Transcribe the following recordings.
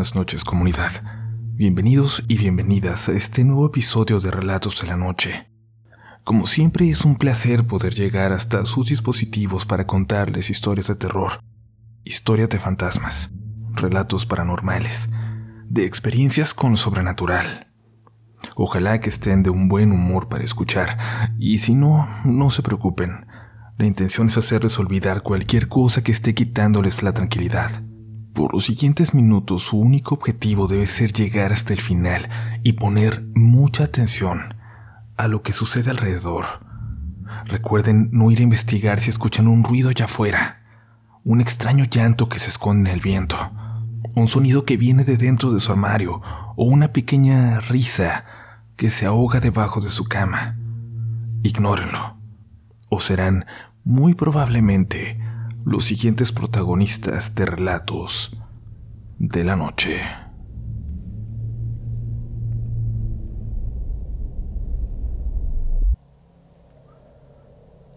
buenas noches comunidad. Bienvenidos y bienvenidas a este nuevo episodio de Relatos de la Noche. Como siempre es un placer poder llegar hasta sus dispositivos para contarles historias de terror, historias de fantasmas, relatos paranormales, de experiencias con lo sobrenatural. Ojalá que estén de un buen humor para escuchar, y si no, no se preocupen. La intención es hacerles olvidar cualquier cosa que esté quitándoles la tranquilidad. Por los siguientes minutos su único objetivo debe ser llegar hasta el final y poner mucha atención a lo que sucede alrededor. Recuerden no ir a investigar si escuchan un ruido allá afuera, un extraño llanto que se esconde en el viento, un sonido que viene de dentro de su armario o una pequeña risa que se ahoga debajo de su cama. Ignórenlo, o serán muy probablemente los siguientes protagonistas de relatos de la noche.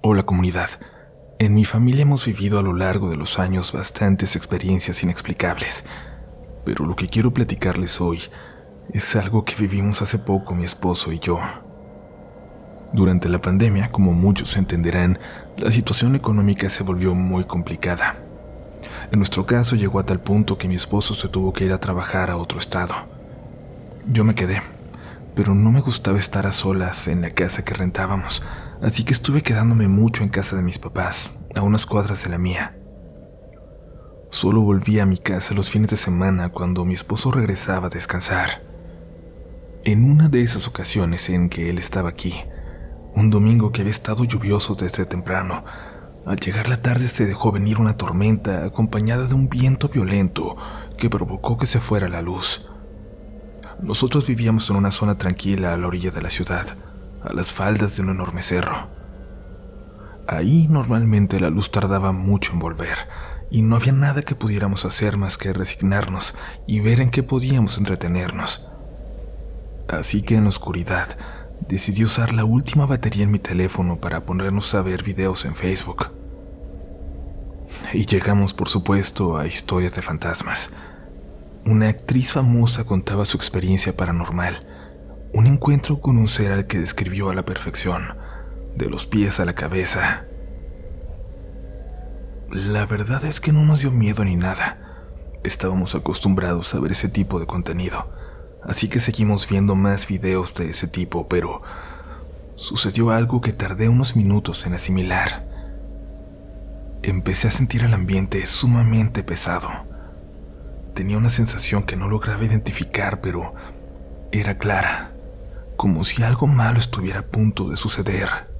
Hola comunidad. En mi familia hemos vivido a lo largo de los años bastantes experiencias inexplicables, pero lo que quiero platicarles hoy es algo que vivimos hace poco mi esposo y yo. Durante la pandemia, como muchos entenderán, la situación económica se volvió muy complicada. En nuestro caso llegó a tal punto que mi esposo se tuvo que ir a trabajar a otro estado. Yo me quedé, pero no me gustaba estar a solas en la casa que rentábamos, así que estuve quedándome mucho en casa de mis papás, a unas cuadras de la mía. Solo volví a mi casa los fines de semana cuando mi esposo regresaba a descansar. En una de esas ocasiones en que él estaba aquí, un domingo que había estado lluvioso desde temprano. Al llegar la tarde se dejó venir una tormenta acompañada de un viento violento que provocó que se fuera la luz. Nosotros vivíamos en una zona tranquila a la orilla de la ciudad, a las faldas de un enorme cerro. Ahí normalmente la luz tardaba mucho en volver, y no había nada que pudiéramos hacer más que resignarnos y ver en qué podíamos entretenernos. Así que en la oscuridad decidí usar la última batería en mi teléfono para ponernos a ver videos en Facebook. Y llegamos, por supuesto, a historias de fantasmas. Una actriz famosa contaba su experiencia paranormal, un encuentro con un ser al que describió a la perfección, de los pies a la cabeza. La verdad es que no nos dio miedo ni nada. Estábamos acostumbrados a ver ese tipo de contenido así que seguimos viendo más videos de ese tipo, pero sucedió algo que tardé unos minutos en asimilar. Empecé a sentir el ambiente sumamente pesado. Tenía una sensación que no lograba identificar, pero era clara, como si algo malo estuviera a punto de suceder.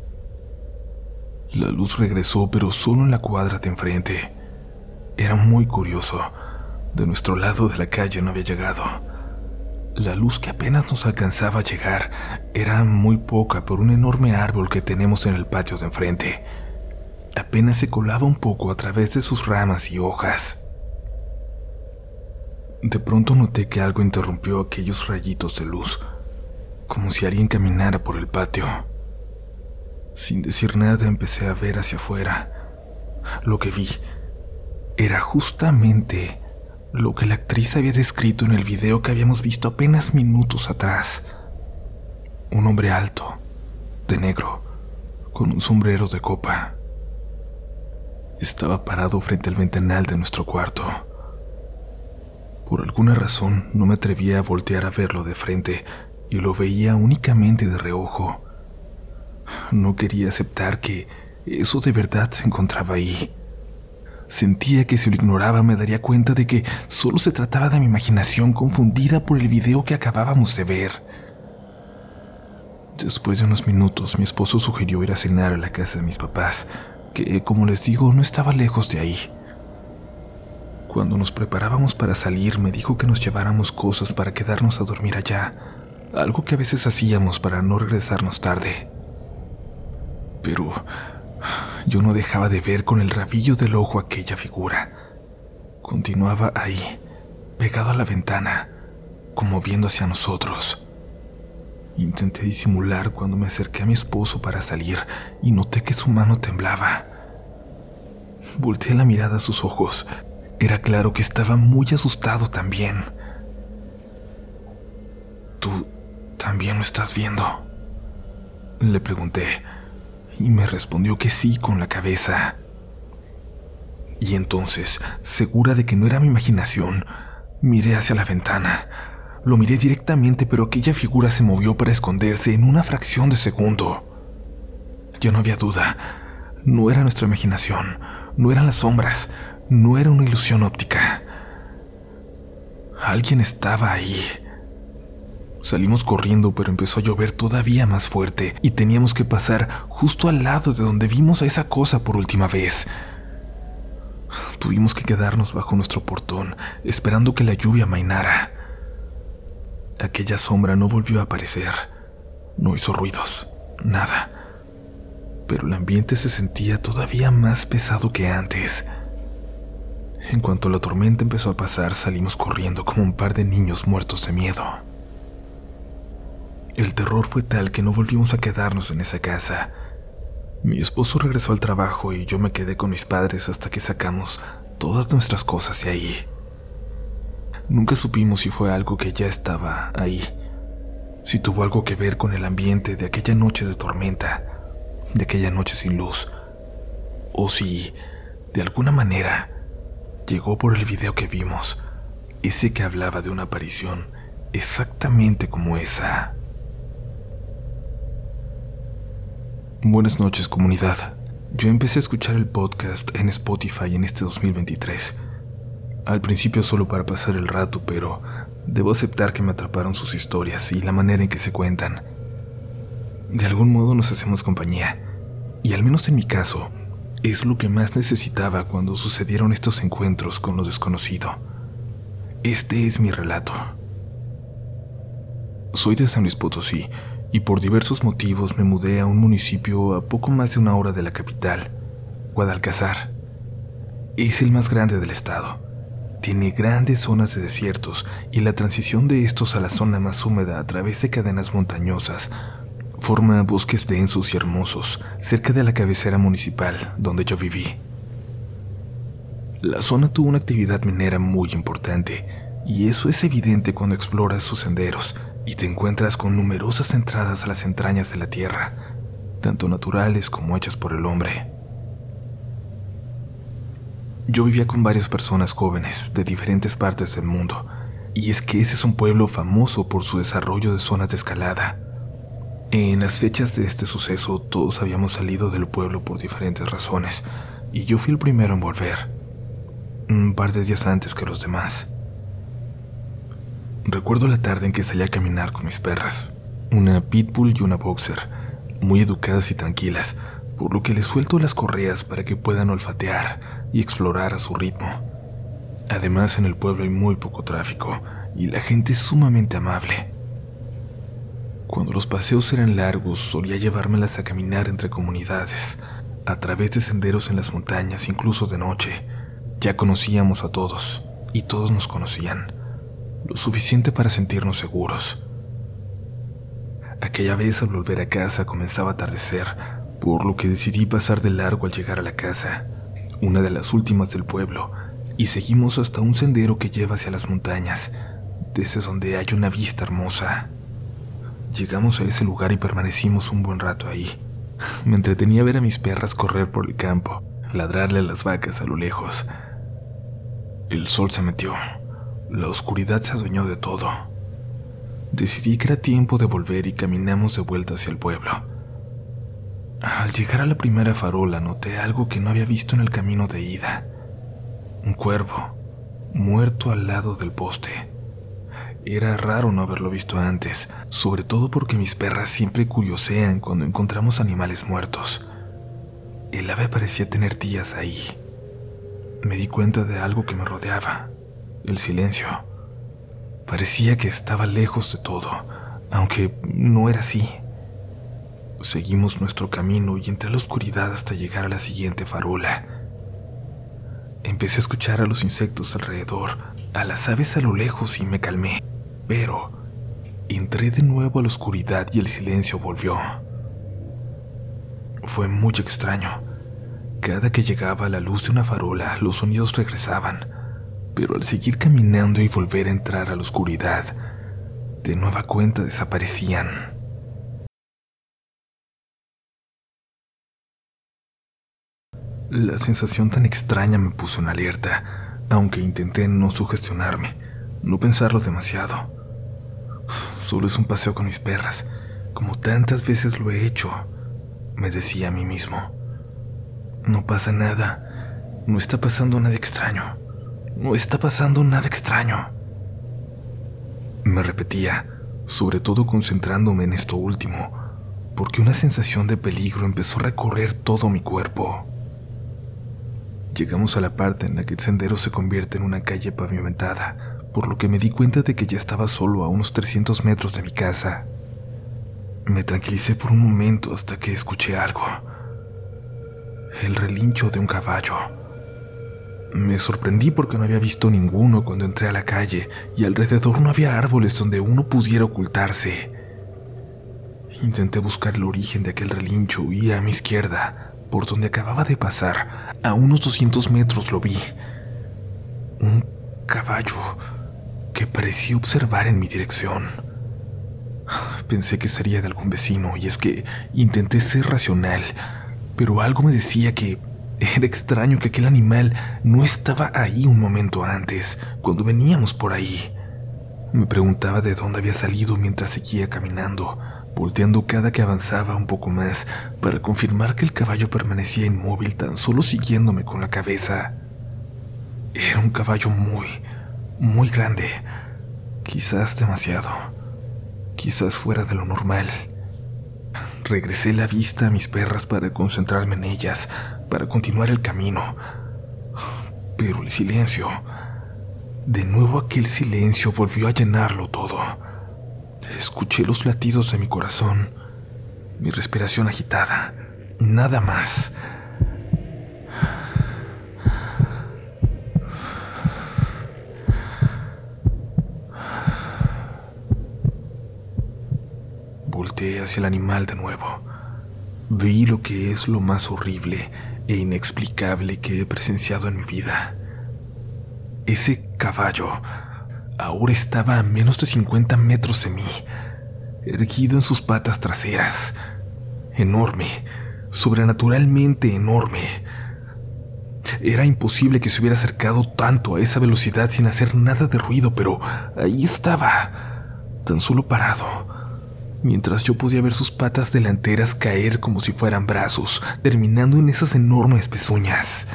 La luz regresó, pero solo en la cuadra de enfrente. Era muy curioso. De nuestro lado de la calle no había llegado. La luz que apenas nos alcanzaba a llegar era muy poca por un enorme árbol que tenemos en el patio de enfrente. Apenas se colaba un poco a través de sus ramas y hojas. De pronto noté que algo interrumpió aquellos rayitos de luz, como si alguien caminara por el patio. Sin decir nada empecé a ver hacia afuera. Lo que vi era justamente lo que la actriz había descrito en el video que habíamos visto apenas minutos atrás. Un hombre alto, de negro, con un sombrero de copa. Estaba parado frente al ventanal de nuestro cuarto. Por alguna razón no me atrevía a voltear a verlo de frente y lo veía únicamente de reojo. No quería aceptar que eso de verdad se encontraba ahí. Sentía que si lo ignoraba me daría cuenta de que solo se trataba de mi imaginación confundida por el video que acabábamos de ver. Después de unos minutos, mi esposo sugirió ir a cenar a la casa de mis papás, que, como les digo, no estaba lejos de ahí. Cuando nos preparábamos para salir, me dijo que nos lleváramos cosas para quedarnos a dormir allá, algo que a veces hacíamos para no regresarnos tarde. Pero yo no dejaba de ver con el rabillo del ojo aquella figura. Continuaba ahí, pegado a la ventana, como viendo hacia nosotros. Intenté disimular cuando me acerqué a mi esposo para salir y noté que su mano temblaba. Volteé la mirada a sus ojos. Era claro que estaba muy asustado también. ¿Tú también lo estás viendo? Le pregunté y me respondió que sí con la cabeza. Y entonces, segura de que no era mi imaginación, miré hacia la ventana. Lo miré directamente, pero aquella figura se movió para esconderse en una fracción de segundo. Ya no había duda. No era nuestra imaginación, no eran las sombras, no era una ilusión óptica. Alguien estaba ahí. Salimos corriendo, pero empezó a llover todavía más fuerte y teníamos que pasar justo al lado de donde vimos a esa cosa por última vez. Tuvimos que quedarnos bajo nuestro portón, esperando que la lluvia mainara. Aquella sombra no volvió a aparecer. No hizo ruidos, nada. Pero el ambiente se sentía todavía más pesado que antes. En cuanto la tormenta empezó a pasar, salimos corriendo como un par de niños muertos de miedo. El terror fue tal que no volvimos a quedarnos en esa casa. Mi esposo regresó al trabajo y yo me quedé con mis padres hasta que sacamos todas nuestras cosas de ahí. Nunca supimos si fue algo que ya estaba ahí, si tuvo algo que ver con el ambiente de aquella noche de tormenta, de aquella noche sin luz, o si, de alguna manera, llegó por el video que vimos, ese que hablaba de una aparición exactamente como esa. Buenas noches comunidad. Yo empecé a escuchar el podcast en Spotify en este 2023. Al principio solo para pasar el rato, pero debo aceptar que me atraparon sus historias y la manera en que se cuentan. De algún modo nos hacemos compañía, y al menos en mi caso, es lo que más necesitaba cuando sucedieron estos encuentros con lo desconocido. Este es mi relato. Soy de San Luis Potosí, y por diversos motivos me mudé a un municipio a poco más de una hora de la capital, Guadalcazar. Es el más grande del estado. Tiene grandes zonas de desiertos y la transición de estos a la zona más húmeda a través de cadenas montañosas forma bosques densos y hermosos cerca de la cabecera municipal donde yo viví. La zona tuvo una actividad minera muy importante y eso es evidente cuando exploras sus senderos y te encuentras con numerosas entradas a las entrañas de la tierra, tanto naturales como hechas por el hombre. Yo vivía con varias personas jóvenes de diferentes partes del mundo, y es que ese es un pueblo famoso por su desarrollo de zonas de escalada. En las fechas de este suceso todos habíamos salido del pueblo por diferentes razones, y yo fui el primero en volver, un par de días antes que los demás. Recuerdo la tarde en que salí a caminar con mis perras, una pitbull y una boxer, muy educadas y tranquilas, por lo que les suelto las correas para que puedan olfatear y explorar a su ritmo. Además, en el pueblo hay muy poco tráfico y la gente es sumamente amable. Cuando los paseos eran largos, solía llevármelas a caminar entre comunidades, a través de senderos en las montañas, incluso de noche. Ya conocíamos a todos, y todos nos conocían lo suficiente para sentirnos seguros. Aquella vez al volver a casa comenzaba a atardecer, por lo que decidí pasar de largo al llegar a la casa, una de las últimas del pueblo, y seguimos hasta un sendero que lleva hacia las montañas, desde donde hay una vista hermosa. Llegamos a ese lugar y permanecimos un buen rato ahí. Me entretenía ver a mis perras correr por el campo, ladrarle a las vacas a lo lejos. El sol se metió la oscuridad se adueñó de todo. Decidí que era tiempo de volver y caminamos de vuelta hacia el pueblo. Al llegar a la primera farola noté algo que no había visto en el camino de ida. Un cuervo, muerto al lado del poste. Era raro no haberlo visto antes, sobre todo porque mis perras siempre curiosean cuando encontramos animales muertos. El ave parecía tener días ahí. Me di cuenta de algo que me rodeaba el silencio. Parecía que estaba lejos de todo, aunque no era así. Seguimos nuestro camino y entré a la oscuridad hasta llegar a la siguiente farola. Empecé a escuchar a los insectos alrededor, a las aves a lo lejos y me calmé, pero entré de nuevo a la oscuridad y el silencio volvió. Fue muy extraño. Cada que llegaba a la luz de una farola, los sonidos regresaban pero al seguir caminando y volver a entrar a la oscuridad, de nueva cuenta desaparecían. La sensación tan extraña me puso en alerta, aunque intenté no sugestionarme, no pensarlo demasiado. Solo es un paseo con mis perras, como tantas veces lo he hecho, me decía a mí mismo. No pasa nada, no está pasando nada extraño, no está pasando nada extraño. Me repetía, sobre todo concentrándome en esto último, porque una sensación de peligro empezó a recorrer todo mi cuerpo. Llegamos a la parte en la que el sendero se convierte en una calle pavimentada, por lo que me di cuenta de que ya estaba solo a unos 300 metros de mi casa. Me tranquilicé por un momento hasta que escuché algo. El relincho de un caballo. Me sorprendí porque no había visto ninguno cuando entré a la calle y alrededor no había árboles donde uno pudiera ocultarse. Intenté buscar el origen de aquel relincho y a mi izquierda, por donde acababa de pasar, a unos 200 metros lo vi. Un caballo que parecía observar en mi dirección. Pensé que sería de algún vecino y es que intenté ser racional, pero algo me decía que era extraño que aquel animal no estaba ahí un momento antes, cuando veníamos por ahí. Me preguntaba de dónde había salido mientras seguía caminando, volteando cada que avanzaba un poco más para confirmar que el caballo permanecía inmóvil tan solo siguiéndome con la cabeza. Era un caballo muy, muy grande, quizás demasiado, quizás fuera de lo normal. Regresé la vista a mis perras para concentrarme en ellas, para continuar el camino. Pero el silencio, de nuevo aquel silencio volvió a llenarlo todo. Escuché los latidos de mi corazón, mi respiración agitada, nada más. Volteé hacia el animal de nuevo. Vi lo que es lo más horrible e inexplicable que he presenciado en mi vida. Ese caballo ahora estaba a menos de 50 metros de mí, erguido en sus patas traseras, enorme, sobrenaturalmente enorme. Era imposible que se hubiera acercado tanto a esa velocidad sin hacer nada de ruido, pero ahí estaba, tan solo parado, mientras yo podía ver sus patas delanteras caer como si fueran brazos, terminando en esas enormes pezuñas.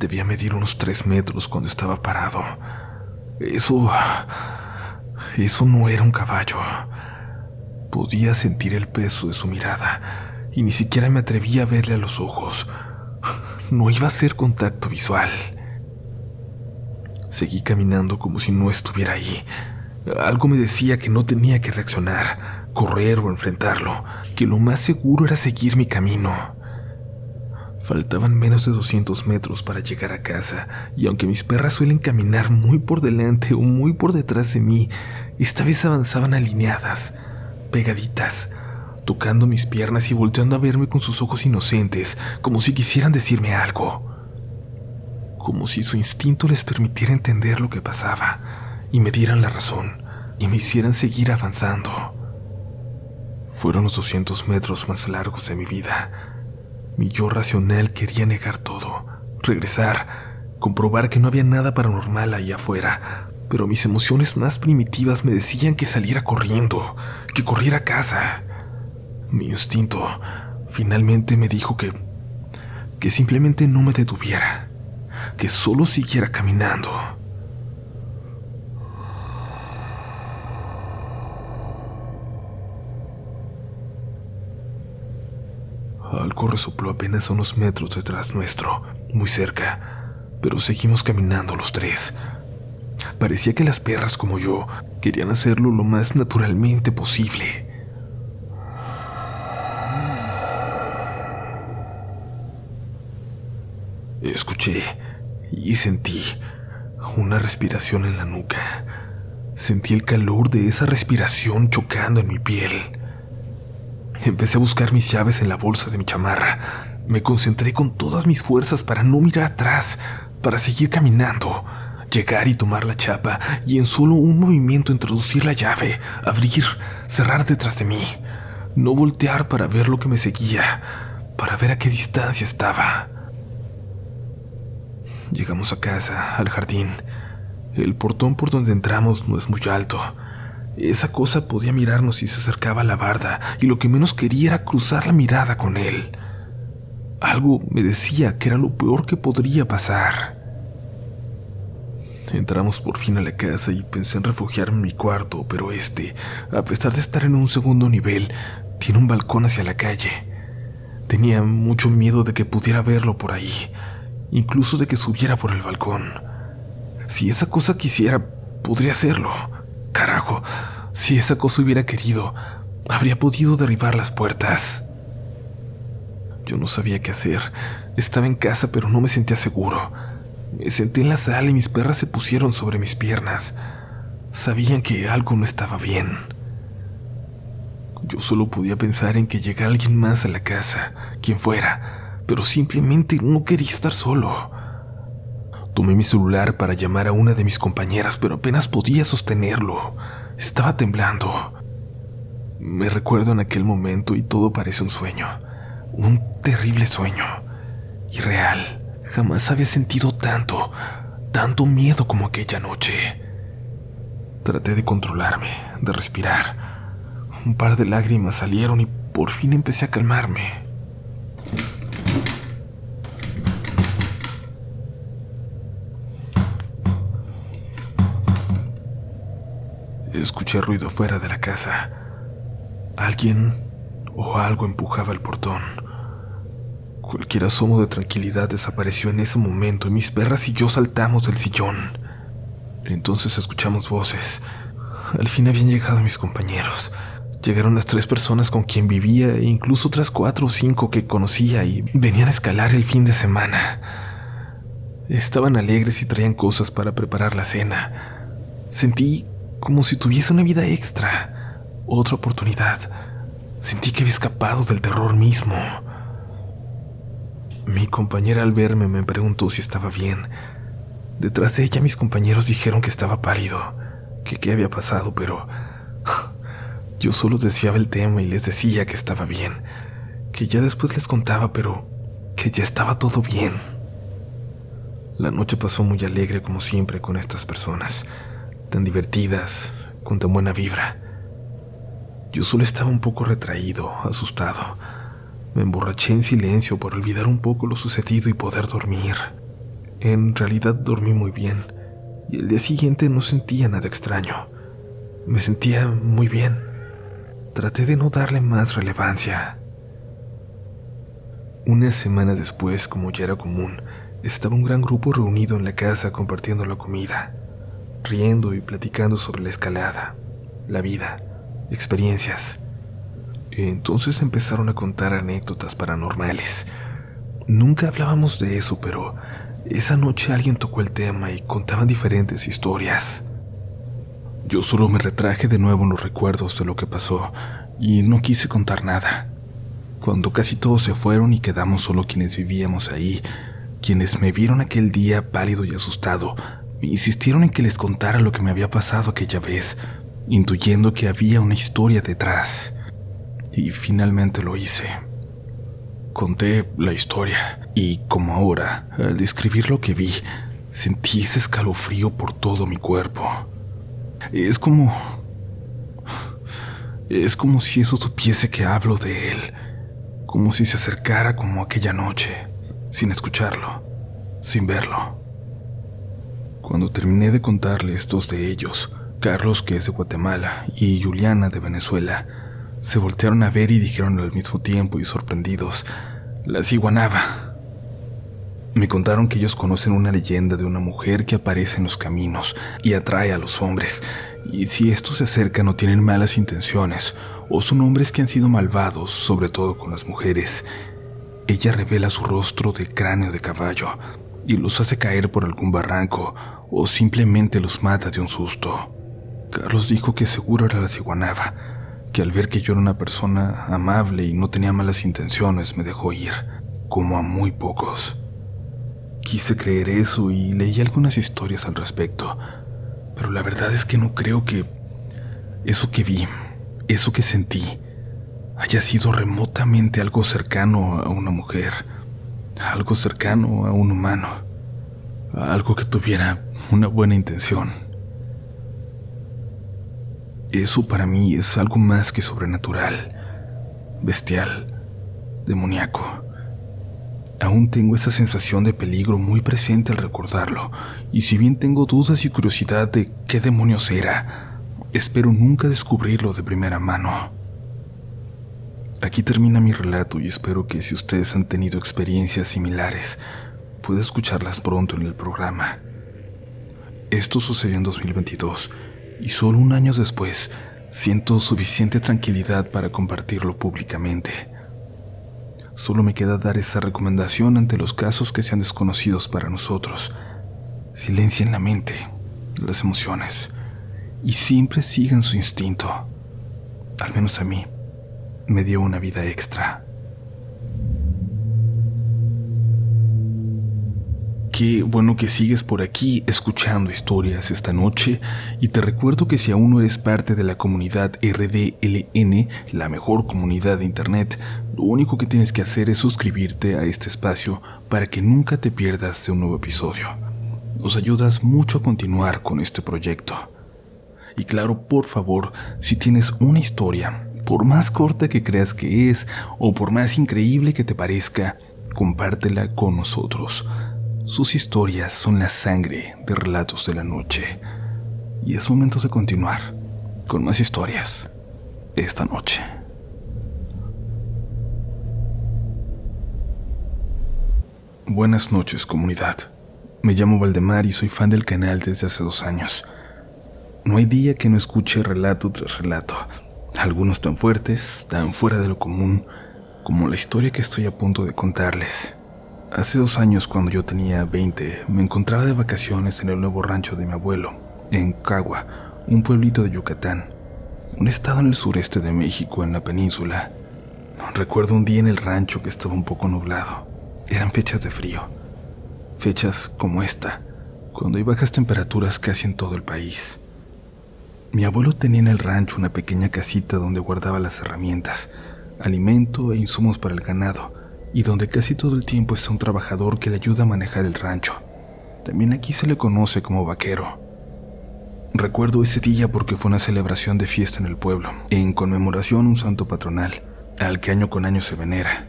Debía medir unos tres metros cuando estaba parado. Eso... Eso no era un caballo. Podía sentir el peso de su mirada y ni siquiera me atrevía a verle a los ojos. No iba a ser contacto visual. Seguí caminando como si no estuviera ahí. Algo me decía que no tenía que reaccionar, correr o enfrentarlo, que lo más seguro era seguir mi camino. Faltaban menos de 200 metros para llegar a casa, y aunque mis perras suelen caminar muy por delante o muy por detrás de mí, esta vez avanzaban alineadas, pegaditas, tocando mis piernas y volteando a verme con sus ojos inocentes, como si quisieran decirme algo. Como si su instinto les permitiera entender lo que pasaba, y me dieran la razón, y me hicieran seguir avanzando. Fueron los 200 metros más largos de mi vida mi yo racional quería negar todo, regresar, comprobar que no había nada paranormal ahí afuera, pero mis emociones más primitivas me decían que saliera corriendo, que corriera a casa. Mi instinto finalmente me dijo que que simplemente no me detuviera, que solo siguiera caminando. Algo resopló apenas a unos metros detrás nuestro, muy cerca, pero seguimos caminando los tres. Parecía que las perras como yo querían hacerlo lo más naturalmente posible. Escuché y sentí una respiración en la nuca. Sentí el calor de esa respiración chocando en mi piel. Empecé a buscar mis llaves en la bolsa de mi chamarra. Me concentré con todas mis fuerzas para no mirar atrás, para seguir caminando. llegar y tomar la chapa y en solo un movimiento introducir la llave, abrir, cerrar detrás de mí. No voltear para ver lo que me seguía, para ver a qué distancia estaba. Llegamos a casa, al jardín. El portón por donde entramos no es muy alto. Esa cosa podía mirarnos si se acercaba a la barda, y lo que menos quería era cruzar la mirada con él. Algo me decía que era lo peor que podría pasar. Entramos por fin a la casa y pensé en refugiarme en mi cuarto, pero este, a pesar de estar en un segundo nivel, tiene un balcón hacia la calle. Tenía mucho miedo de que pudiera verlo por ahí, incluso de que subiera por el balcón. Si esa cosa quisiera, podría hacerlo. Carajo, si esa cosa hubiera querido, habría podido derribar las puertas. Yo no sabía qué hacer. Estaba en casa, pero no me sentía seguro. Me senté en la sala y mis perras se pusieron sobre mis piernas. Sabían que algo no estaba bien. Yo solo podía pensar en que llegara alguien más a la casa, quien fuera, pero simplemente no quería estar solo. Tomé mi celular para llamar a una de mis compañeras, pero apenas podía sostenerlo. Estaba temblando. Me recuerdo en aquel momento y todo parece un sueño. Un terrible sueño. Irreal. Jamás había sentido tanto, tanto miedo como aquella noche. Traté de controlarme, de respirar. Un par de lágrimas salieron y por fin empecé a calmarme. Escuché ruido fuera de la casa. Alguien o algo empujaba el portón. Cualquier asomo de tranquilidad desapareció en ese momento y mis perras y yo saltamos del sillón. Entonces escuchamos voces. Al fin habían llegado mis compañeros. Llegaron las tres personas con quien vivía e incluso otras cuatro o cinco que conocía y venían a escalar el fin de semana. Estaban alegres y traían cosas para preparar la cena. Sentí como si tuviese una vida extra, otra oportunidad. Sentí que había escapado del terror mismo. Mi compañera al verme me preguntó si estaba bien. Detrás de ella mis compañeros dijeron que estaba pálido, que qué había pasado, pero yo solo deseaba el tema y les decía que estaba bien, que ya después les contaba, pero que ya estaba todo bien. La noche pasó muy alegre como siempre con estas personas, tan divertidas, con tan buena vibra. Yo solo estaba un poco retraído, asustado me emborraché en silencio por olvidar un poco lo sucedido y poder dormir. En realidad dormí muy bien y el día siguiente no sentía nada extraño. Me sentía muy bien. Traté de no darle más relevancia. Una semana después, como ya era común, estaba un gran grupo reunido en la casa compartiendo la comida, riendo y platicando sobre la escalada, la vida, experiencias. Entonces empezaron a contar anécdotas paranormales. Nunca hablábamos de eso, pero esa noche alguien tocó el tema y contaban diferentes historias. Yo solo me retraje de nuevo los recuerdos de lo que pasó y no quise contar nada. Cuando casi todos se fueron y quedamos solo quienes vivíamos ahí, quienes me vieron aquel día pálido y asustado, insistieron en que les contara lo que me había pasado aquella vez, intuyendo que había una historia detrás y finalmente lo hice. Conté la historia y como ahora, al describir lo que vi, sentí ese escalofrío por todo mi cuerpo. Es como... Es como si eso supiese que hablo de él, como si se acercara como aquella noche, sin escucharlo, sin verlo. Cuando terminé de contarle estos de ellos, Carlos, que es de Guatemala, y Juliana, de Venezuela, se voltearon a ver y dijeron al mismo tiempo y sorprendidos, la ciguanaba. Me contaron que ellos conocen una leyenda de una mujer que aparece en los caminos y atrae a los hombres, y si estos se acercan no tienen malas intenciones, o son hombres que han sido malvados, sobre todo con las mujeres. Ella revela su rostro de cráneo de caballo y los hace caer por algún barranco o simplemente los mata de un susto. Carlos dijo que seguro era la ciguanaba, que al ver que yo era una persona amable y no tenía malas intenciones me dejó ir, como a muy pocos. Quise creer eso y leí algunas historias al respecto, pero la verdad es que no creo que eso que vi, eso que sentí, haya sido remotamente algo cercano a una mujer, algo cercano a un humano, algo que tuviera una buena intención. Eso para mí es algo más que sobrenatural, bestial, demoníaco. Aún tengo esa sensación de peligro muy presente al recordarlo, y si bien tengo dudas y curiosidad de qué demonios era, espero nunca descubrirlo de primera mano. Aquí termina mi relato y espero que si ustedes han tenido experiencias similares, pueda escucharlas pronto en el programa. Esto sucedió en 2022 y solo un año después siento suficiente tranquilidad para compartirlo públicamente. Solo me queda dar esa recomendación ante los casos que sean desconocidos para nosotros. Silencien la mente, las emociones, y siempre sigan su instinto. Al menos a mí, me dio una vida extra. Qué bueno que sigues por aquí escuchando historias esta noche y te recuerdo que si aún no eres parte de la comunidad RDLN, la mejor comunidad de Internet, lo único que tienes que hacer es suscribirte a este espacio para que nunca te pierdas de un nuevo episodio. Nos ayudas mucho a continuar con este proyecto. Y claro, por favor, si tienes una historia, por más corta que creas que es o por más increíble que te parezca, compártela con nosotros sus historias son la sangre de relatos de la noche. Y es momento de continuar con más historias esta noche. Buenas noches comunidad. Me llamo Valdemar y soy fan del canal desde hace dos años. No hay día que no escuche relato tras relato, algunos tan fuertes, tan fuera de lo común, como la historia que estoy a punto de contarles. Hace dos años, cuando yo tenía 20, me encontraba de vacaciones en el nuevo rancho de mi abuelo, en Cagua, un pueblito de Yucatán, un estado en el sureste de México, en la península. Recuerdo un día en el rancho que estaba un poco nublado. Eran fechas de frío. Fechas como esta, cuando hay bajas temperaturas casi en todo el país. Mi abuelo tenía en el rancho una pequeña casita donde guardaba las herramientas, alimento e insumos para el ganado y donde casi todo el tiempo está un trabajador que le ayuda a manejar el rancho. También aquí se le conoce como vaquero. Recuerdo ese día porque fue una celebración de fiesta en el pueblo, en conmemoración a un santo patronal, al que año con año se venera.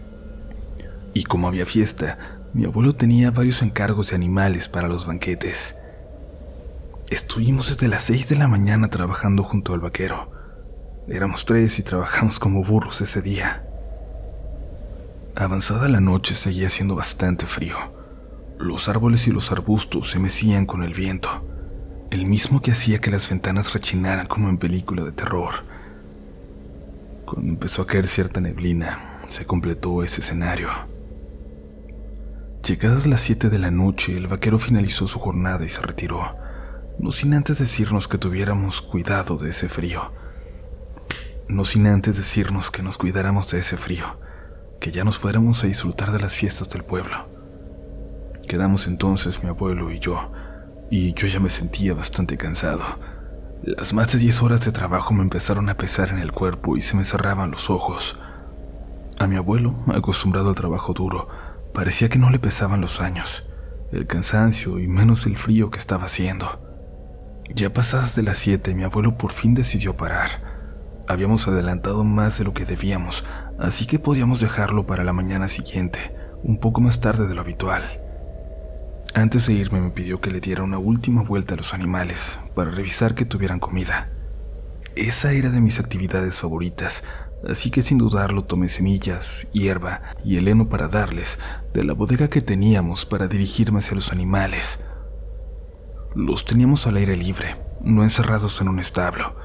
Y como había fiesta, mi abuelo tenía varios encargos de animales para los banquetes. Estuvimos desde las seis de la mañana trabajando junto al vaquero. Éramos tres y trabajamos como burros ese día. Avanzada la noche seguía haciendo bastante frío. Los árboles y los arbustos se mecían con el viento, el mismo que hacía que las ventanas rechinaran como en película de terror. Cuando empezó a caer cierta neblina, se completó ese escenario. Llegadas las 7 de la noche, el vaquero finalizó su jornada y se retiró, no sin antes decirnos que tuviéramos cuidado de ese frío. No sin antes decirnos que nos cuidáramos de ese frío que ya nos fuéramos a disfrutar de las fiestas del pueblo. Quedamos entonces mi abuelo y yo, y yo ya me sentía bastante cansado. Las más de 10 horas de trabajo me empezaron a pesar en el cuerpo y se me cerraban los ojos. A mi abuelo, acostumbrado al trabajo duro, parecía que no le pesaban los años, el cansancio y menos el frío que estaba haciendo. Ya pasadas de las 7, mi abuelo por fin decidió parar. Habíamos adelantado más de lo que debíamos, así que podíamos dejarlo para la mañana siguiente, un poco más tarde de lo habitual. Antes de irme me pidió que le diera una última vuelta a los animales para revisar que tuvieran comida. Esa era de mis actividades favoritas, así que sin dudarlo tomé semillas, hierba y el heno para darles de la bodega que teníamos para dirigirme hacia los animales. Los teníamos al aire libre, no encerrados en un establo,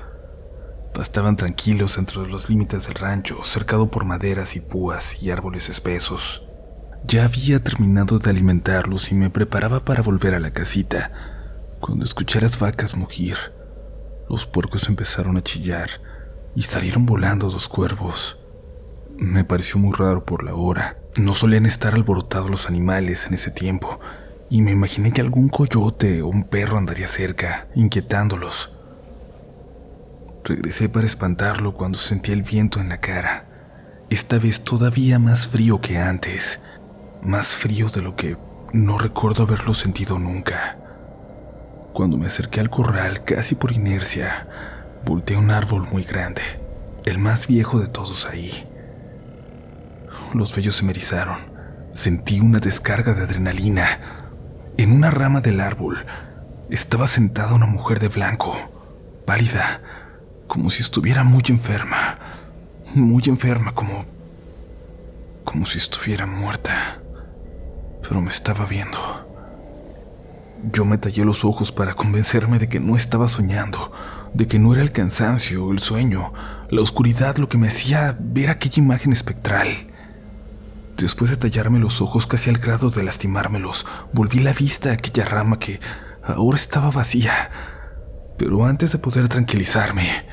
Estaban tranquilos dentro de los límites del rancho, cercado por maderas y púas y árboles espesos. Ya había terminado de alimentarlos y me preparaba para volver a la casita, cuando escuché las vacas mugir. Los puercos empezaron a chillar y salieron volando dos cuervos. Me pareció muy raro por la hora. No solían estar alborotados los animales en ese tiempo, y me imaginé que algún coyote o un perro andaría cerca, inquietándolos. Regresé para espantarlo cuando sentí el viento en la cara, esta vez todavía más frío que antes, más frío de lo que no recuerdo haberlo sentido nunca. Cuando me acerqué al corral, casi por inercia, volteé un árbol muy grande, el más viejo de todos ahí. Los vellos se me erizaron. Sentí una descarga de adrenalina. En una rama del árbol estaba sentada una mujer de blanco, pálida, como si estuviera muy enferma. Muy enferma, como... como si estuviera muerta. Pero me estaba viendo. Yo me tallé los ojos para convencerme de que no estaba soñando, de que no era el cansancio, el sueño, la oscuridad lo que me hacía ver aquella imagen espectral. Después de tallarme los ojos casi al grado de lastimármelos, volví la vista a aquella rama que ahora estaba vacía. Pero antes de poder tranquilizarme,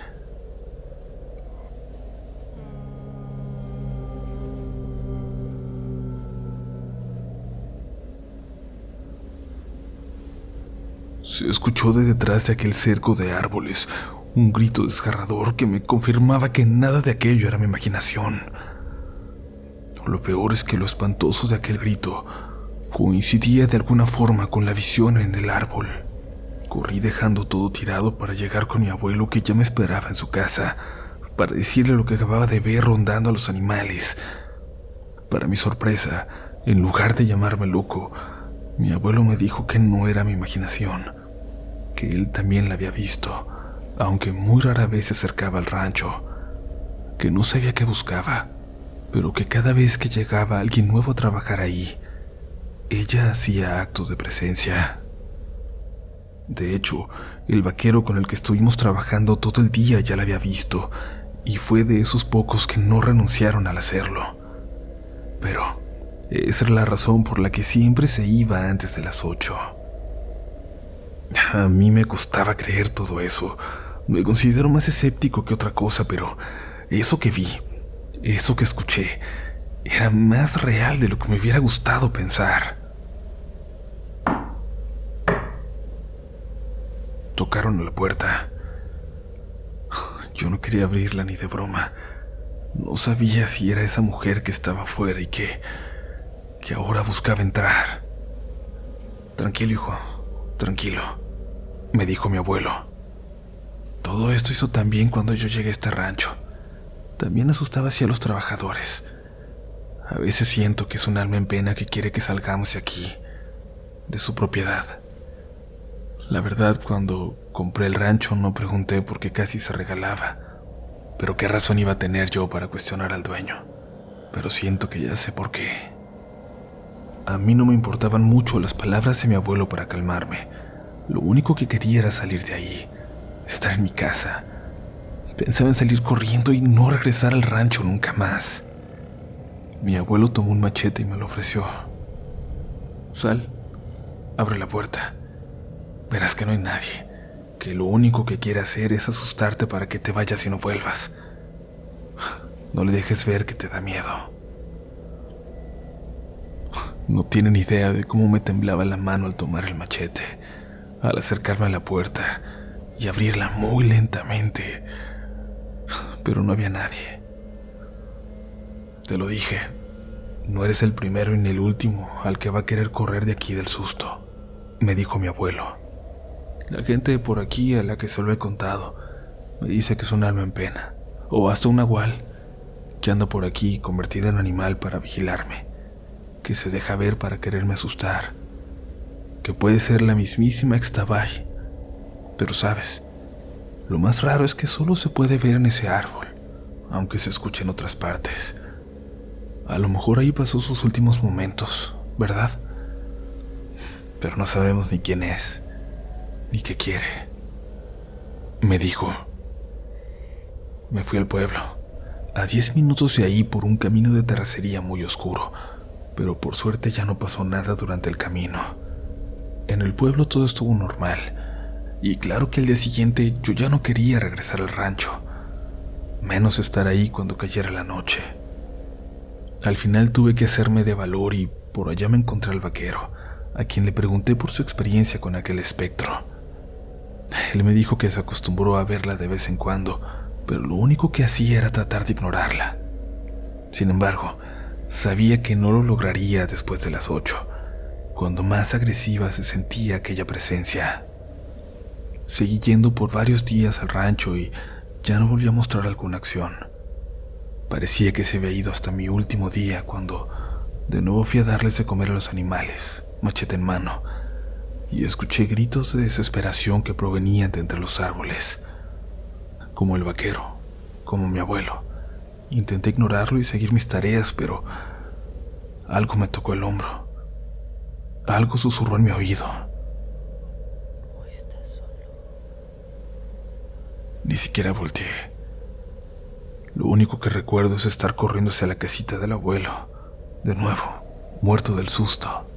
Se escuchó de detrás de aquel cerco de árboles un grito desgarrador que me confirmaba que nada de aquello era mi imaginación. Lo peor es que lo espantoso de aquel grito coincidía de alguna forma con la visión en el árbol. Corrí dejando todo tirado para llegar con mi abuelo que ya me esperaba en su casa, para decirle lo que acababa de ver rondando a los animales. Para mi sorpresa, en lugar de llamarme loco, mi abuelo me dijo que no era mi imaginación que él también la había visto, aunque muy rara vez se acercaba al rancho, que no sabía qué buscaba, pero que cada vez que llegaba alguien nuevo a trabajar ahí, ella hacía actos de presencia. De hecho, el vaquero con el que estuvimos trabajando todo el día ya la había visto, y fue de esos pocos que no renunciaron al hacerlo. Pero esa era la razón por la que siempre se iba antes de las ocho. A mí me costaba creer todo eso. Me considero más escéptico que otra cosa, pero eso que vi, eso que escuché, era más real de lo que me hubiera gustado pensar. Tocaron a la puerta. Yo no quería abrirla ni de broma. No sabía si era esa mujer que estaba afuera y que... que ahora buscaba entrar. Tranquilo, hijo. Tranquilo, me dijo mi abuelo. Todo esto hizo también cuando yo llegué a este rancho. También asustaba hacia los trabajadores. A veces siento que es un alma en pena que quiere que salgamos de aquí, de su propiedad. La verdad, cuando compré el rancho no pregunté por qué casi se regalaba, pero qué razón iba a tener yo para cuestionar al dueño. Pero siento que ya sé por qué. A mí no me importaban mucho las palabras de mi abuelo para calmarme. Lo único que quería era salir de ahí, estar en mi casa. Pensaba en salir corriendo y no regresar al rancho nunca más. Mi abuelo tomó un machete y me lo ofreció. Sal, abre la puerta. Verás que no hay nadie, que lo único que quiere hacer es asustarte para que te vayas y no vuelvas. No le dejes ver que te da miedo. No tienen idea de cómo me temblaba la mano al tomar el machete, al acercarme a la puerta y abrirla muy lentamente. Pero no había nadie. Te lo dije, no eres el primero ni el último al que va a querer correr de aquí del susto, me dijo mi abuelo. La gente por aquí a la que se lo he contado me dice que es un alma en pena, o hasta un agual, que anda por aquí convertida en animal para vigilarme que se deja ver para quererme asustar, que puede ser la mismísima Extabay. Pero sabes, lo más raro es que solo se puede ver en ese árbol, aunque se escuche en otras partes. A lo mejor ahí pasó sus últimos momentos, ¿verdad? Pero no sabemos ni quién es, ni qué quiere. Me dijo. Me fui al pueblo, a diez minutos de ahí por un camino de terracería muy oscuro pero por suerte ya no pasó nada durante el camino. En el pueblo todo estuvo normal, y claro que el día siguiente yo ya no quería regresar al rancho, menos estar ahí cuando cayera la noche. Al final tuve que hacerme de valor y por allá me encontré al vaquero, a quien le pregunté por su experiencia con aquel espectro. Él me dijo que se acostumbró a verla de vez en cuando, pero lo único que hacía era tratar de ignorarla. Sin embargo, sabía que no lo lograría después de las ocho, cuando más agresiva se sentía aquella presencia. Seguí yendo por varios días al rancho y ya no volví a mostrar alguna acción. Parecía que se había ido hasta mi último día cuando de nuevo fui a darles de comer a los animales, machete en mano, y escuché gritos de desesperación que provenían de entre los árboles. Como el vaquero, como mi abuelo. Intenté ignorarlo y seguir mis tareas, pero algo me tocó el hombro. Algo susurró en mi oído. Ni siquiera volteé. Lo único que recuerdo es estar corriendo hacia la casita del abuelo, de nuevo, muerto del susto.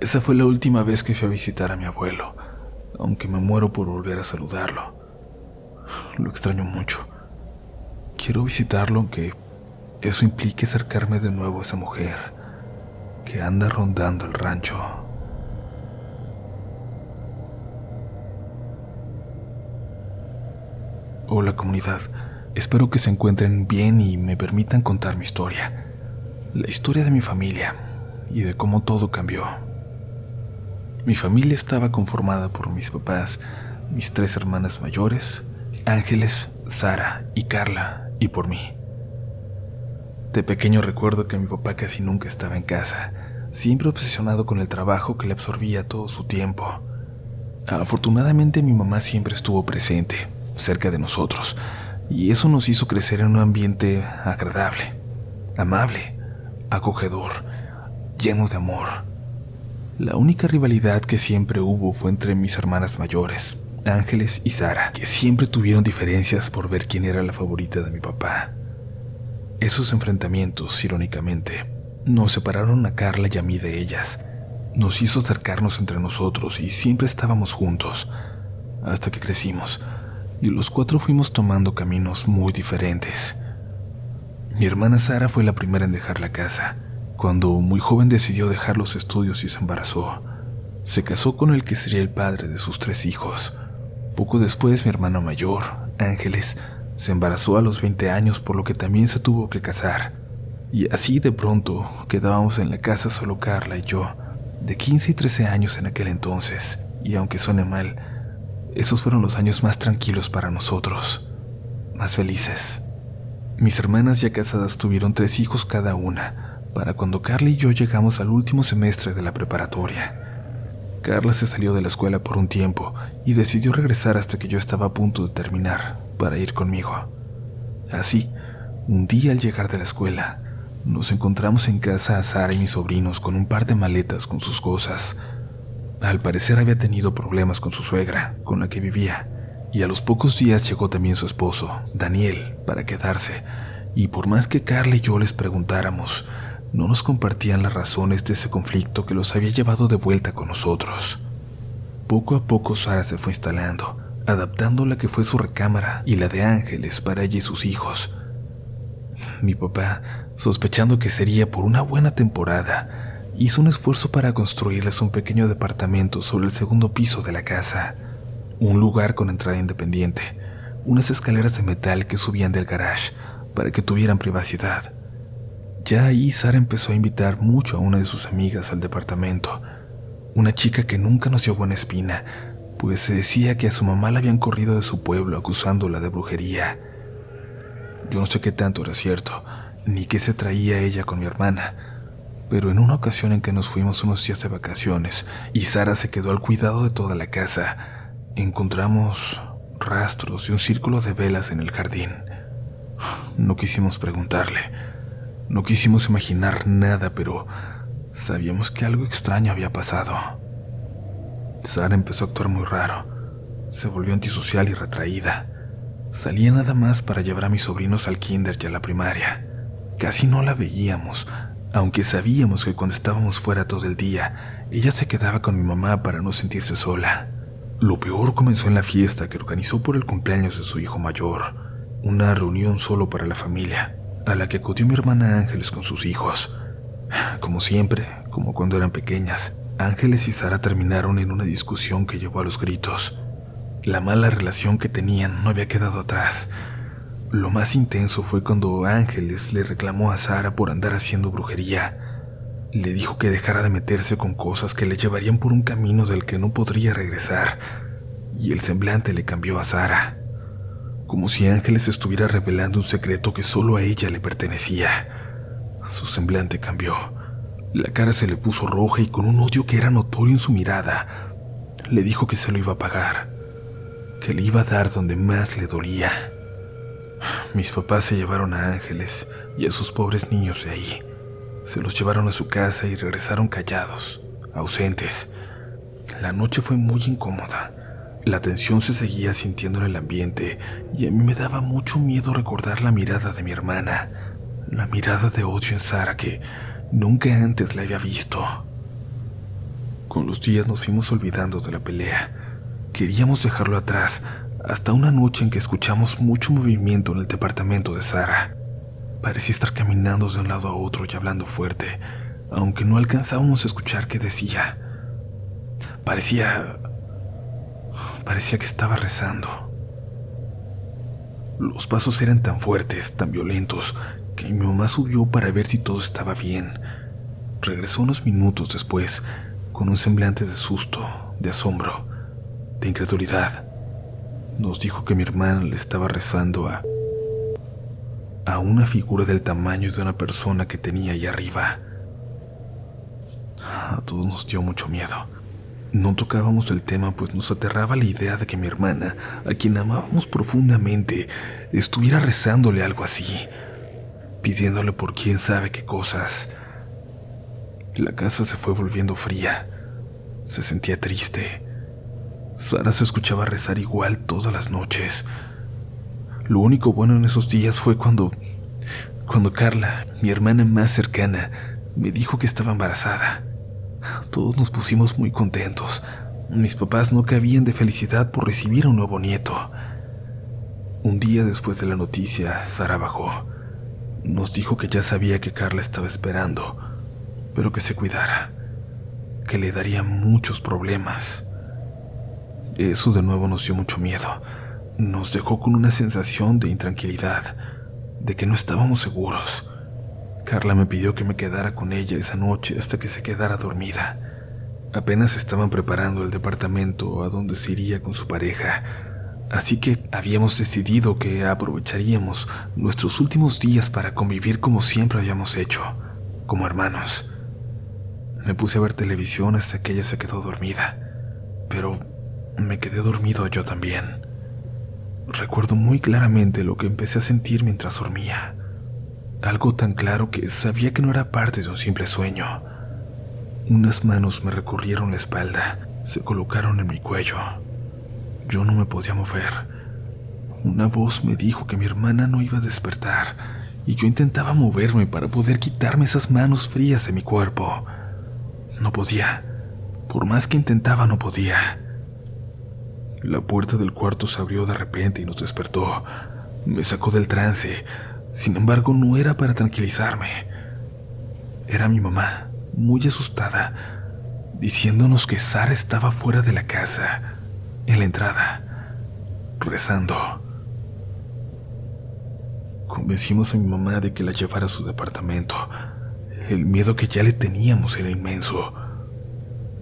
Esa fue la última vez que fui a visitar a mi abuelo, aunque me muero por volver a saludarlo. Lo extraño mucho. Quiero visitarlo aunque eso implique acercarme de nuevo a esa mujer que anda rondando el rancho. Hola comunidad, espero que se encuentren bien y me permitan contar mi historia. La historia de mi familia y de cómo todo cambió. Mi familia estaba conformada por mis papás, mis tres hermanas mayores, Ángeles, Sara y Carla, y por mí. De pequeño recuerdo que mi papá casi nunca estaba en casa, siempre obsesionado con el trabajo que le absorbía todo su tiempo. Afortunadamente mi mamá siempre estuvo presente, cerca de nosotros, y eso nos hizo crecer en un ambiente agradable, amable, acogedor, lleno de amor. La única rivalidad que siempre hubo fue entre mis hermanas mayores, Ángeles y Sara, que siempre tuvieron diferencias por ver quién era la favorita de mi papá. Esos enfrentamientos, irónicamente, nos separaron a Carla y a mí de ellas. Nos hizo acercarnos entre nosotros y siempre estábamos juntos, hasta que crecimos y los cuatro fuimos tomando caminos muy diferentes. Mi hermana Sara fue la primera en dejar la casa, cuando muy joven decidió dejar los estudios y se embarazó. Se casó con el que sería el padre de sus tres hijos. Poco después mi hermana mayor, Ángeles, se embarazó a los 20 años por lo que también se tuvo que casar. Y así de pronto quedábamos en la casa solo Carla y yo, de 15 y 13 años en aquel entonces, y aunque suene mal, esos fueron los años más tranquilos para nosotros, más felices. Mis hermanas ya casadas tuvieron tres hijos cada una, para cuando Carla y yo llegamos al último semestre de la preparatoria. Carla se salió de la escuela por un tiempo y decidió regresar hasta que yo estaba a punto de terminar, para ir conmigo. Así, un día al llegar de la escuela, nos encontramos en casa a Sara y mis sobrinos con un par de maletas con sus cosas, al parecer había tenido problemas con su suegra, con la que vivía, y a los pocos días llegó también su esposo, Daniel, para quedarse, y por más que Carla y yo les preguntáramos, no nos compartían las razones de ese conflicto que los había llevado de vuelta con nosotros. Poco a poco Sara se fue instalando, adaptando la que fue su recámara y la de Ángeles para ella y sus hijos. Mi papá, sospechando que sería por una buena temporada, hizo un esfuerzo para construirles un pequeño departamento sobre el segundo piso de la casa, un lugar con entrada independiente, unas escaleras de metal que subían del garage para que tuvieran privacidad. Ya ahí Sara empezó a invitar mucho a una de sus amigas al departamento, una chica que nunca nos dio buena espina, pues se decía que a su mamá la habían corrido de su pueblo acusándola de brujería. Yo no sé qué tanto era cierto, ni qué se traía ella con mi hermana, pero en una ocasión en que nos fuimos unos días de vacaciones y Sara se quedó al cuidado de toda la casa, encontramos rastros y un círculo de velas en el jardín. No quisimos preguntarle, no quisimos imaginar nada, pero sabíamos que algo extraño había pasado. Sara empezó a actuar muy raro, se volvió antisocial y retraída. Salía nada más para llevar a mis sobrinos al kinder y a la primaria. Casi no la veíamos, aunque sabíamos que cuando estábamos fuera todo el día, ella se quedaba con mi mamá para no sentirse sola. Lo peor comenzó en la fiesta que organizó por el cumpleaños de su hijo mayor, una reunión solo para la familia, a la que acudió mi hermana Ángeles con sus hijos. Como siempre, como cuando eran pequeñas, Ángeles y Sara terminaron en una discusión que llevó a los gritos. La mala relación que tenían no había quedado atrás. Lo más intenso fue cuando Ángeles le reclamó a Sara por andar haciendo brujería. Le dijo que dejara de meterse con cosas que le llevarían por un camino del que no podría regresar, y el semblante le cambió a Sara, como si Ángeles estuviera revelando un secreto que solo a ella le pertenecía. Su semblante cambió. La cara se le puso roja y con un odio que era notorio en su mirada, le dijo que se lo iba a pagar que le iba a dar donde más le dolía. Mis papás se llevaron a Ángeles y a sus pobres niños de ahí. Se los llevaron a su casa y regresaron callados, ausentes. La noche fue muy incómoda. La tensión se seguía sintiendo en el ambiente y a mí me daba mucho miedo recordar la mirada de mi hermana, la mirada de odio en Sara que nunca antes la había visto. Con los días nos fuimos olvidando de la pelea Queríamos dejarlo atrás hasta una noche en que escuchamos mucho movimiento en el departamento de Sara. Parecía estar caminando de un lado a otro y hablando fuerte, aunque no alcanzábamos a escuchar qué decía. Parecía... parecía que estaba rezando. Los pasos eran tan fuertes, tan violentos, que mi mamá subió para ver si todo estaba bien. Regresó unos minutos después, con un semblante de susto, de asombro de incredulidad. Nos dijo que mi hermana le estaba rezando a a una figura del tamaño de una persona que tenía ahí arriba. A todos nos dio mucho miedo. No tocábamos el tema pues nos aterraba la idea de que mi hermana, a quien amábamos profundamente, estuviera rezándole algo así, pidiéndole por quién sabe qué cosas. La casa se fue volviendo fría. Se sentía triste. Sara se escuchaba rezar igual todas las noches. Lo único bueno en esos días fue cuando... cuando Carla, mi hermana más cercana, me dijo que estaba embarazada. Todos nos pusimos muy contentos. Mis papás no cabían de felicidad por recibir un nuevo nieto. Un día después de la noticia, Sara bajó. Nos dijo que ya sabía que Carla estaba esperando, pero que se cuidara, que le daría muchos problemas. Eso de nuevo nos dio mucho miedo. Nos dejó con una sensación de intranquilidad, de que no estábamos seguros. Carla me pidió que me quedara con ella esa noche hasta que se quedara dormida. Apenas estaban preparando el departamento a donde se iría con su pareja, así que habíamos decidido que aprovecharíamos nuestros últimos días para convivir como siempre habíamos hecho, como hermanos. Me puse a ver televisión hasta que ella se quedó dormida, pero me quedé dormido yo también. Recuerdo muy claramente lo que empecé a sentir mientras dormía. Algo tan claro que sabía que no era parte de un simple sueño. Unas manos me recorrieron la espalda, se colocaron en mi cuello. Yo no me podía mover. Una voz me dijo que mi hermana no iba a despertar y yo intentaba moverme para poder quitarme esas manos frías de mi cuerpo. No podía. Por más que intentaba, no podía. La puerta del cuarto se abrió de repente y nos despertó. Me sacó del trance. Sin embargo, no era para tranquilizarme. Era mi mamá, muy asustada, diciéndonos que Sara estaba fuera de la casa, en la entrada, rezando. Convencimos a mi mamá de que la llevara a su departamento. El miedo que ya le teníamos era inmenso.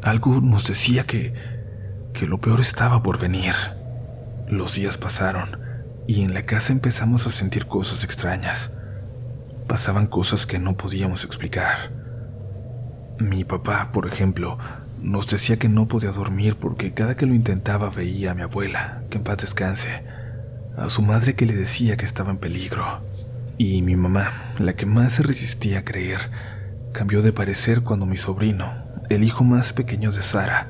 Algo nos decía que que lo peor estaba por venir. Los días pasaron y en la casa empezamos a sentir cosas extrañas. Pasaban cosas que no podíamos explicar. Mi papá, por ejemplo, nos decía que no podía dormir porque cada que lo intentaba veía a mi abuela, que en paz descanse, a su madre que le decía que estaba en peligro, y mi mamá, la que más se resistía a creer, cambió de parecer cuando mi sobrino, el hijo más pequeño de Sara,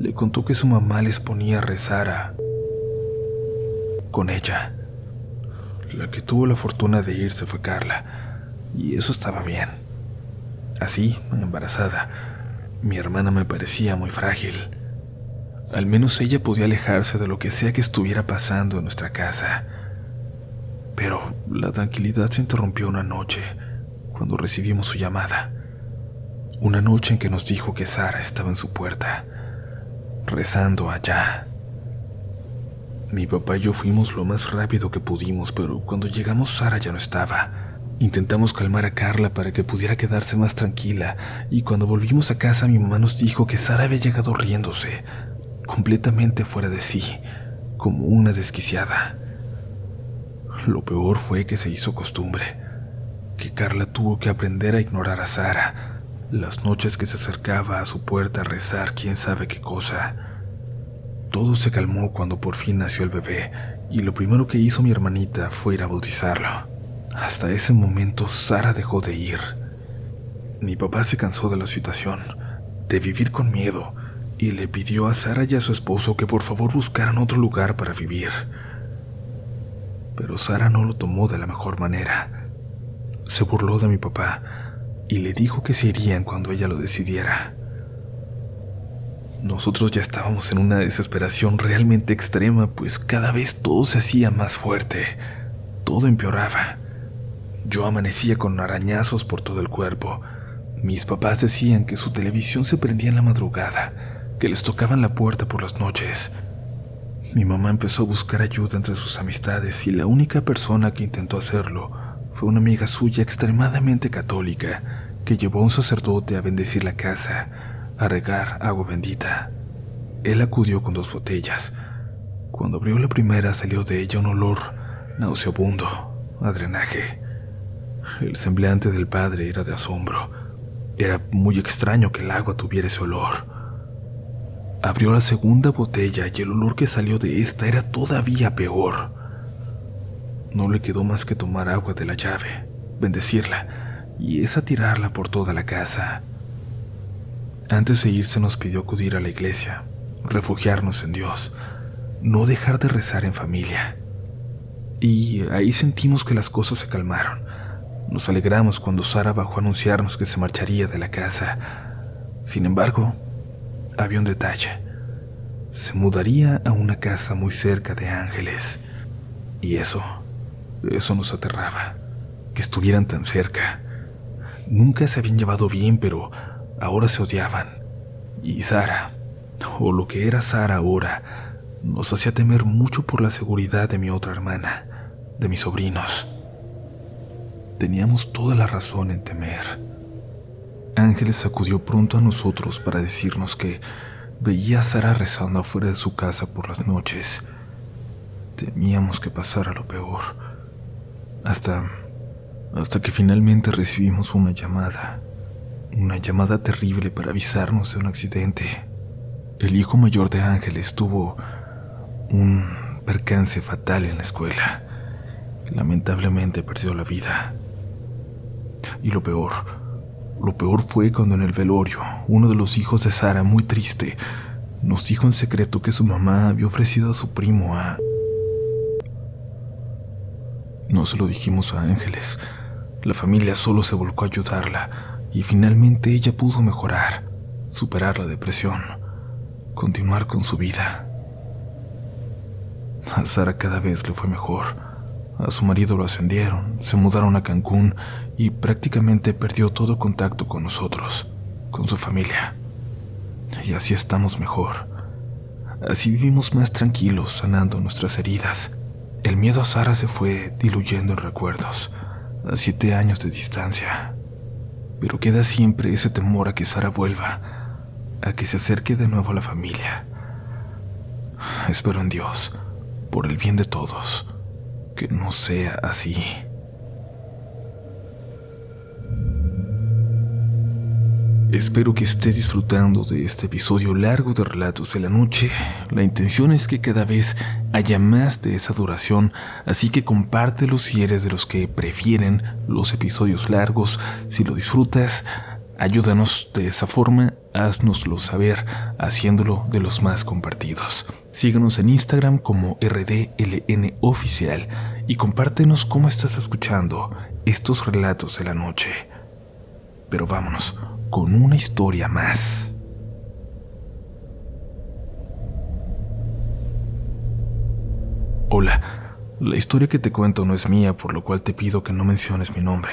le contó que su mamá les ponía a rezar a... con ella. La que tuvo la fortuna de irse fue Carla, y eso estaba bien. Así, embarazada, mi hermana me parecía muy frágil. Al menos ella podía alejarse de lo que sea que estuviera pasando en nuestra casa. Pero la tranquilidad se interrumpió una noche cuando recibimos su llamada. Una noche en que nos dijo que Sara estaba en su puerta, rezando allá. Mi papá y yo fuimos lo más rápido que pudimos, pero cuando llegamos Sara ya no estaba. Intentamos calmar a Carla para que pudiera quedarse más tranquila, y cuando volvimos a casa mi mamá nos dijo que Sara había llegado riéndose, completamente fuera de sí, como una desquiciada. Lo peor fue que se hizo costumbre, que Carla tuvo que aprender a ignorar a Sara, las noches que se acercaba a su puerta a rezar quién sabe qué cosa. Todo se calmó cuando por fin nació el bebé y lo primero que hizo mi hermanita fue ir a bautizarlo. Hasta ese momento Sara dejó de ir. Mi papá se cansó de la situación, de vivir con miedo, y le pidió a Sara y a su esposo que por favor buscaran otro lugar para vivir. Pero Sara no lo tomó de la mejor manera. Se burló de mi papá y le dijo que se irían cuando ella lo decidiera. Nosotros ya estábamos en una desesperación realmente extrema, pues cada vez todo se hacía más fuerte, todo empeoraba. Yo amanecía con arañazos por todo el cuerpo. Mis papás decían que su televisión se prendía en la madrugada, que les tocaban la puerta por las noches. Mi mamá empezó a buscar ayuda entre sus amistades y la única persona que intentó hacerlo fue una amiga suya extremadamente católica que llevó a un sacerdote a bendecir la casa a regar agua bendita. Él acudió con dos botellas. Cuando abrió la primera salió de ella un olor nauseabundo, a drenaje. El semblante del padre era de asombro. Era muy extraño que el agua tuviera ese olor. Abrió la segunda botella y el olor que salió de esta era todavía peor. No le quedó más que tomar agua de la llave, bendecirla y esa tirarla por toda la casa. Antes de irse nos pidió acudir a la iglesia, refugiarnos en Dios, no dejar de rezar en familia. Y ahí sentimos que las cosas se calmaron. Nos alegramos cuando Sara bajó a anunciarnos que se marcharía de la casa. Sin embargo, había un detalle. Se mudaría a una casa muy cerca de Ángeles. Y eso, eso nos aterraba, que estuvieran tan cerca. Nunca se habían llevado bien, pero ahora se odiaban. Y Sara, o lo que era Sara ahora, nos hacía temer mucho por la seguridad de mi otra hermana, de mis sobrinos. Teníamos toda la razón en temer. Ángeles acudió pronto a nosotros para decirnos que veía a Sara rezando afuera de su casa por las noches. Temíamos que pasara lo peor. Hasta hasta que finalmente recibimos una llamada una llamada terrible para avisarnos de un accidente. El hijo mayor de Ángeles tuvo un percance fatal en la escuela. Lamentablemente perdió la vida. Y lo peor, lo peor fue cuando en el velorio, uno de los hijos de Sara, muy triste, nos dijo en secreto que su mamá había ofrecido a su primo a... No se lo dijimos a Ángeles. La familia solo se volcó a ayudarla, y finalmente ella pudo mejorar, superar la depresión, continuar con su vida. A Sara cada vez le fue mejor. A su marido lo ascendieron, se mudaron a Cancún y prácticamente perdió todo contacto con nosotros, con su familia. Y así estamos mejor. Así vivimos más tranquilos, sanando nuestras heridas. El miedo a Sara se fue diluyendo en recuerdos, a siete años de distancia pero queda siempre ese temor a que Sara vuelva, a que se acerque de nuevo a la familia. Espero en Dios, por el bien de todos, que no sea así. Espero que estés disfrutando de este episodio largo de Relatos de la Noche. La intención es que cada vez haya más de esa duración, así que compártelo si eres de los que prefieren los episodios largos. Si lo disfrutas, ayúdanos de esa forma, haznoslo saber haciéndolo de los más compartidos. Síguenos en Instagram como RDLN Oficial y compártenos cómo estás escuchando estos relatos de la noche. Pero vámonos con una historia más. Hola, la historia que te cuento no es mía, por lo cual te pido que no menciones mi nombre.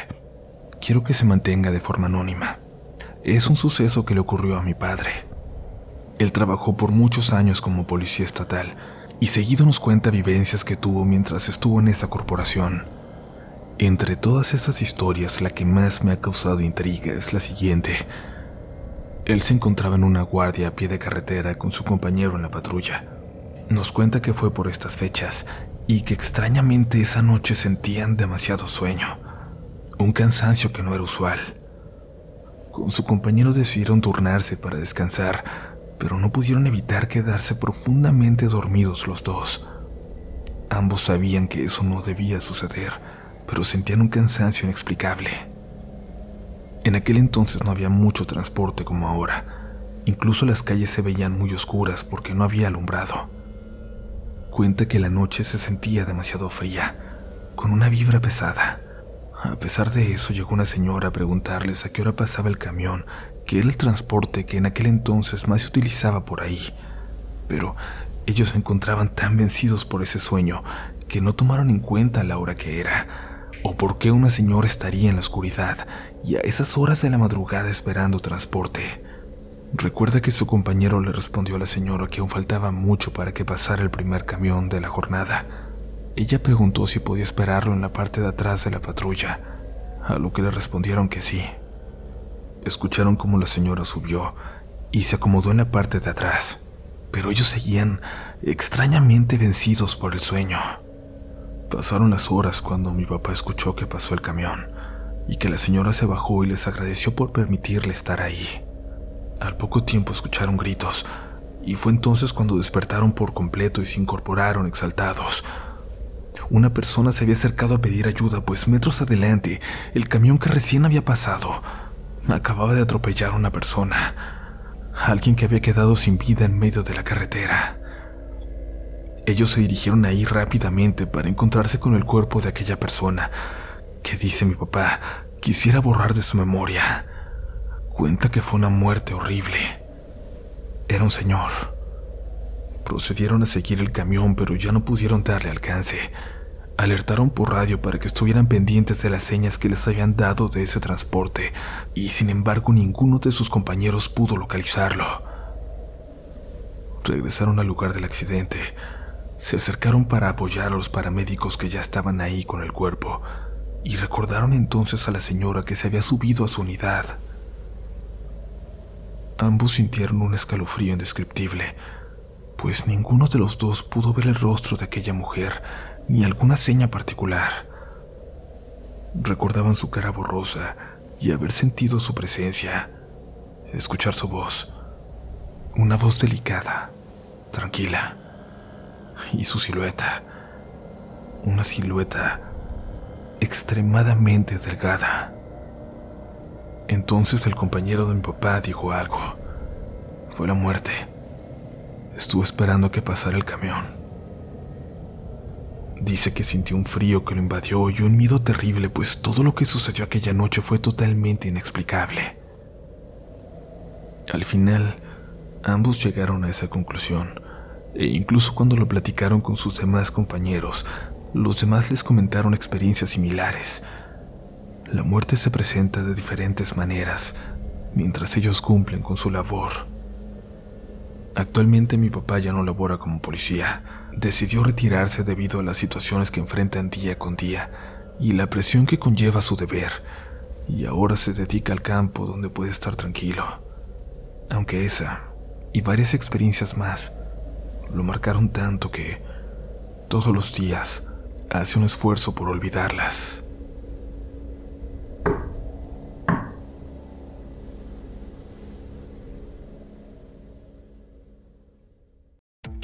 Quiero que se mantenga de forma anónima. es un suceso que le ocurrió a mi padre. Él trabajó por muchos años como policía estatal y seguido nos cuenta vivencias que tuvo mientras estuvo en esa corporación. Entre todas esas historias, la que más me ha causado intriga es la siguiente. Él se encontraba en una guardia a pie de carretera con su compañero en la patrulla. Nos cuenta que fue por estas fechas y que extrañamente esa noche sentían demasiado sueño, un cansancio que no era usual. Con su compañero decidieron turnarse para descansar, pero no pudieron evitar quedarse profundamente dormidos los dos. Ambos sabían que eso no debía suceder, pero sentían un cansancio inexplicable. En aquel entonces no había mucho transporte como ahora, incluso las calles se veían muy oscuras porque no había alumbrado. Cuenta que la noche se sentía demasiado fría, con una vibra pesada. A pesar de eso, llegó una señora a preguntarles a qué hora pasaba el camión, que era el transporte que en aquel entonces más se utilizaba por ahí. Pero ellos se encontraban tan vencidos por ese sueño que no tomaron en cuenta la hora que era o por qué una señora estaría en la oscuridad y a esas horas de la madrugada esperando transporte. Recuerda que su compañero le respondió a la señora que aún faltaba mucho para que pasara el primer camión de la jornada. Ella preguntó si podía esperarlo en la parte de atrás de la patrulla, a lo que le respondieron que sí. Escucharon cómo la señora subió y se acomodó en la parte de atrás, pero ellos seguían extrañamente vencidos por el sueño. Pasaron las horas cuando mi papá escuchó que pasó el camión y que la señora se bajó y les agradeció por permitirle estar ahí. Al poco tiempo escucharon gritos y fue entonces cuando despertaron por completo y se incorporaron exaltados. Una persona se había acercado a pedir ayuda, pues metros adelante, el camión que recién había pasado acababa de atropellar a una persona, alguien que había quedado sin vida en medio de la carretera. Ellos se dirigieron ahí rápidamente para encontrarse con el cuerpo de aquella persona, que dice mi papá, quisiera borrar de su memoria. Cuenta que fue una muerte horrible. Era un señor. Procedieron a seguir el camión, pero ya no pudieron darle alcance. Alertaron por radio para que estuvieran pendientes de las señas que les habían dado de ese transporte, y sin embargo ninguno de sus compañeros pudo localizarlo. Regresaron al lugar del accidente, se acercaron para apoyar a los paramédicos que ya estaban ahí con el cuerpo y recordaron entonces a la señora que se había subido a su unidad. Ambos sintieron un escalofrío indescriptible, pues ninguno de los dos pudo ver el rostro de aquella mujer ni alguna seña particular. Recordaban su cara borrosa y haber sentido su presencia, escuchar su voz, una voz delicada, tranquila y su silueta. Una silueta extremadamente delgada. Entonces el compañero de mi papá dijo algo. Fue la muerte. Estuvo esperando que pasara el camión. Dice que sintió un frío que lo invadió y un miedo terrible, pues todo lo que sucedió aquella noche fue totalmente inexplicable. Al final, ambos llegaron a esa conclusión e incluso cuando lo platicaron con sus demás compañeros, los demás les comentaron experiencias similares. La muerte se presenta de diferentes maneras mientras ellos cumplen con su labor. Actualmente mi papá ya no labora como policía. Decidió retirarse debido a las situaciones que enfrentan día con día y la presión que conlleva su deber, y ahora se dedica al campo donde puede estar tranquilo. Aunque esa y varias experiencias más lo marcaron tanto que todos los días hace un esfuerzo por olvidarlas.